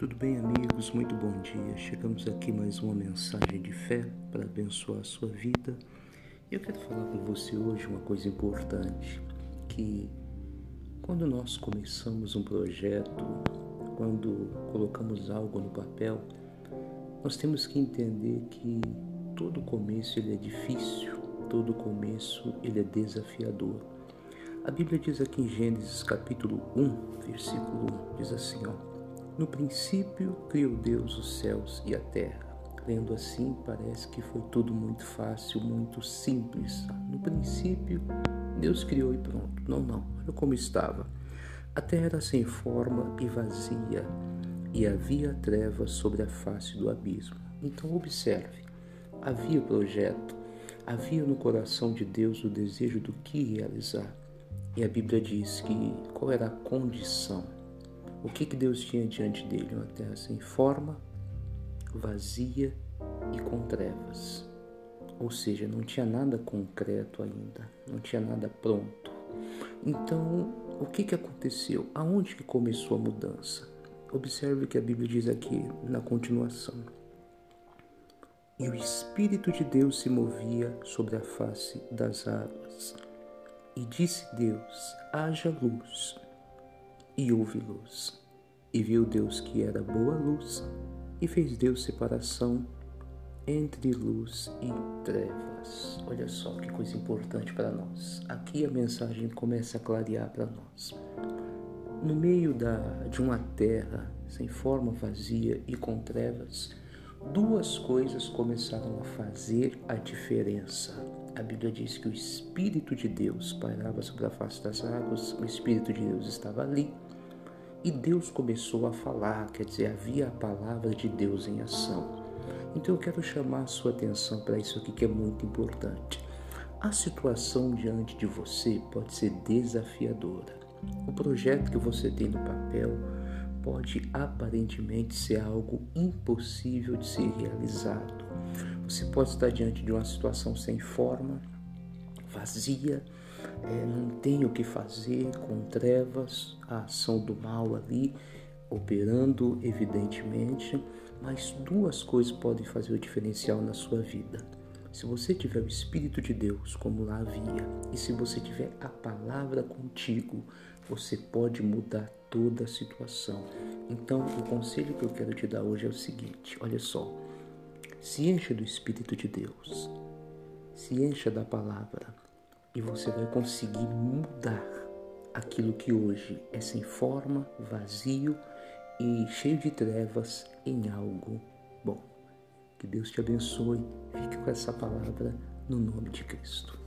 Tudo bem, amigos? Muito bom dia. Chegamos aqui mais uma mensagem de fé para abençoar a sua vida. Eu quero falar com você hoje uma coisa importante, que quando nós começamos um projeto, quando colocamos algo no papel, nós temos que entender que todo começo ele é difícil, todo começo ele é desafiador. A Bíblia diz aqui em Gênesis capítulo 1, versículo 1, diz assim, ó: no princípio criou Deus os céus e a terra. Lendo assim, parece que foi tudo muito fácil, muito simples. No princípio, Deus criou e pronto. Não, não. Olha como estava. A terra era sem forma e vazia, e havia trevas sobre a face do abismo. Então, observe: havia projeto, havia no coração de Deus o desejo do que realizar. E a Bíblia diz que qual era a condição o que, que Deus tinha diante dele? Uma terra sem forma, vazia e com trevas. Ou seja, não tinha nada concreto ainda, não tinha nada pronto. Então, o que, que aconteceu? Aonde que começou a mudança? Observe o que a Bíblia diz aqui na continuação. E o Espírito de Deus se movia sobre a face das águas. E disse Deus: haja luz e houve luz. E viu Deus que era boa luz, e fez Deus separação entre luz e trevas. Olha só que coisa importante para nós. Aqui a mensagem começa a clarear para nós. No meio da, de uma terra sem forma vazia e com trevas, duas coisas começaram a fazer a diferença. A Bíblia diz que o Espírito de Deus pairava sobre a face das águas, o Espírito de Deus estava ali e Deus começou a falar, quer dizer, havia a palavra de Deus em ação. Então eu quero chamar a sua atenção para isso aqui que é muito importante. A situação diante de você pode ser desafiadora. O projeto que você tem no papel pode aparentemente ser algo impossível de ser realizado. Você pode estar diante de uma situação sem forma, vazia, é, não tem o que fazer com trevas, a ação do mal ali operando evidentemente, mas duas coisas podem fazer o diferencial na sua vida. Se você tiver o Espírito de Deus, como lá havia, e se você tiver a palavra contigo, você pode mudar toda a situação. Então, o conselho que eu quero te dar hoje é o seguinte: olha só, se encha do Espírito de Deus, se encha da palavra, e você vai conseguir mudar aquilo que hoje é sem forma, vazio e cheio de trevas em algo bom. Que Deus te abençoe. Fique com essa palavra no nome de Cristo.